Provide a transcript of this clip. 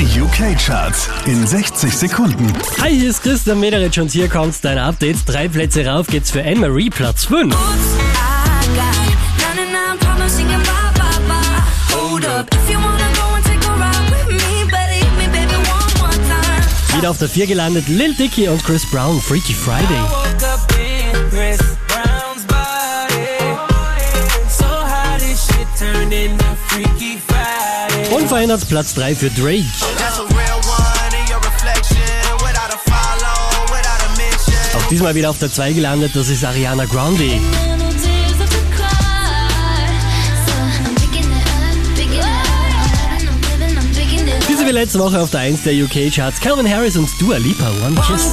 Die UK-Charts in 60 Sekunden. Hi, hier ist Christian Mederich und hier kommt dein Update. Drei Plätze rauf geht's für Anne-Marie, Platz 5. Wieder auf der 4 gelandet Lil Dicky und Chris Brown, Freaky Friday. Unverändert Platz 3 für Drake. Auch diesmal wieder auf der 2 gelandet, das ist Ariana Grande. Diese wie letzte Woche auf der 1 der UK-Charts, Calvin Harris und Dua Lipa, One Kiss.